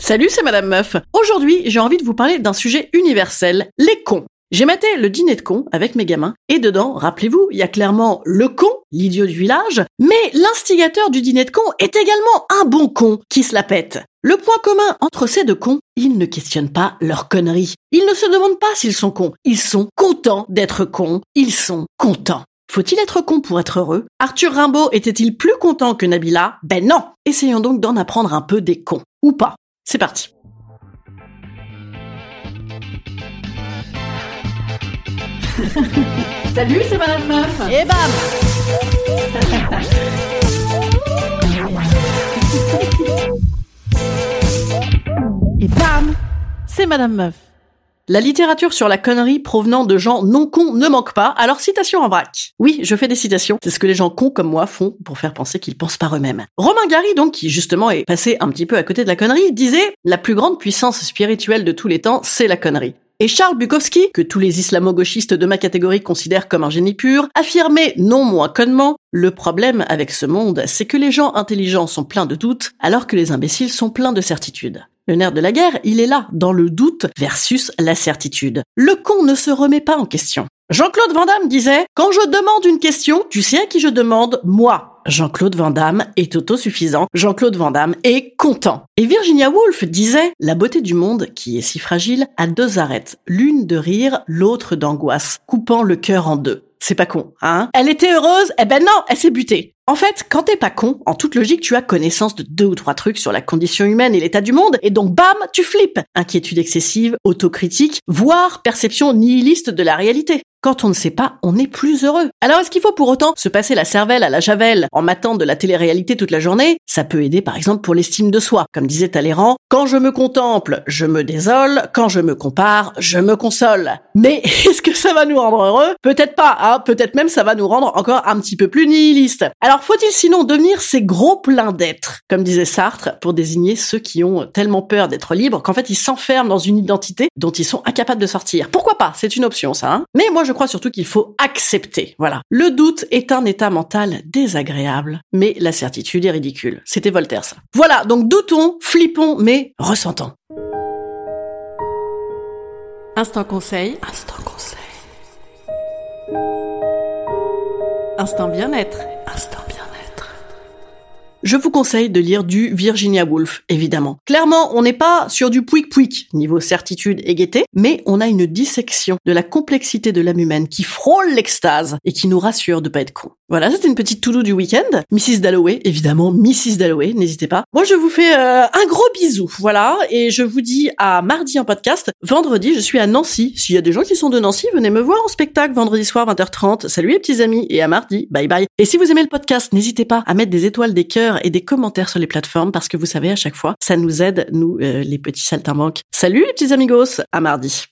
Salut, c'est Madame Meuf. Aujourd'hui, j'ai envie de vous parler d'un sujet universel, les cons. J'ai maté le dîner de cons avec mes gamins, et dedans, rappelez-vous, il y a clairement le con, l'idiot du village, mais l'instigateur du dîner de cons est également un bon con qui se la pète. Le point commun entre ces deux cons, ils ne questionnent pas leurs conneries. Ils ne se demandent pas s'ils sont cons. Ils sont contents d'être cons. Ils sont contents. Faut-il être con pour être heureux? Arthur Rimbaud était-il plus content que Nabila? Ben non Essayons donc d'en apprendre un peu des cons. Ou pas. C'est parti. Salut, c'est Madame Meuf. Et bam Et bam C'est Madame Meuf. La littérature sur la connerie provenant de gens non cons ne manque pas, alors citation en vrac. Oui, je fais des citations, c'est ce que les gens cons comme moi font pour faire penser qu'ils pensent par eux-mêmes. Romain Gary, donc, qui justement est passé un petit peu à côté de la connerie, disait « La plus grande puissance spirituelle de tous les temps, c'est la connerie ». Et Charles Bukowski, que tous les islamo-gauchistes de ma catégorie considèrent comme un génie pur, affirmait non moins connement Le problème avec ce monde, c'est que les gens intelligents sont pleins de doutes, alors que les imbéciles sont pleins de certitudes. Le nerf de la guerre, il est là, dans le doute versus la certitude. Le con ne se remet pas en question. Jean-Claude Van Damme disait « Quand je demande une question, tu sais à qui je demande Moi !» Jean-Claude Van Damme est autosuffisant. Jean-Claude Van Damme est content. Et Virginia Woolf disait « La beauté du monde, qui est si fragile, a deux arêtes, l'une de rire, l'autre d'angoisse, coupant le cœur en deux. » C'est pas con, hein? Elle était heureuse? Eh ben non, elle s'est butée. En fait, quand t'es pas con, en toute logique, tu as connaissance de deux ou trois trucs sur la condition humaine et l'état du monde, et donc bam, tu flippes. Inquiétude excessive, autocritique, voire perception nihiliste de la réalité. Quand on ne sait pas, on est plus heureux. Alors est-ce qu'il faut pour autant se passer la cervelle à la javel en matant de la télé-réalité toute la journée? Ça peut aider par exemple pour l'estime de soi. Comme disait Talleyrand, quand je me contemple, je me désole, quand je me compare, je me console. Mais est-ce que ça va nous rendre heureux? Peut-être pas, hein peut-être même ça va nous rendre encore un petit peu plus nihilistes. Alors faut-il sinon devenir ces gros pleins d'être, comme disait Sartre, pour désigner ceux qui ont tellement peur d'être libres qu'en fait ils s'enferment dans une identité dont ils sont incapables de sortir? Pourquoi pas? C'est une option ça. Hein Mais moi je crois surtout qu'il faut accepter. Voilà. Le doute est un état mental désagréable, mais la certitude est ridicule. C'était Voltaire ça. Voilà, donc doutons, flippons, mais ressentons. Instant conseil. Instant conseil. Instant bien-être. Instant bien-être. Je vous conseille de lire du Virginia Woolf, évidemment. Clairement, on n'est pas sur du pouic-pouic, niveau certitude et gaieté, mais on a une dissection de la complexité de l'âme humaine qui frôle l'extase et qui nous rassure de pas être con. Voilà, c'était une petite to du week-end. Mrs. Dalloway, évidemment, Mrs. Dalloway, n'hésitez pas. Moi, je vous fais euh, un gros bisou, voilà, et je vous dis à mardi en podcast. Vendredi, je suis à Nancy. S'il y a des gens qui sont de Nancy, venez me voir en spectacle vendredi soir 20h30. Salut les petits amis, et à mardi, bye bye. Et si vous aimez le podcast, n'hésitez pas à mettre des étoiles, des cœurs et des commentaires sur les plateformes parce que vous savez, à chaque fois, ça nous aide, nous, euh, les petits saltimbanques. Salut les petits amigos, à mardi.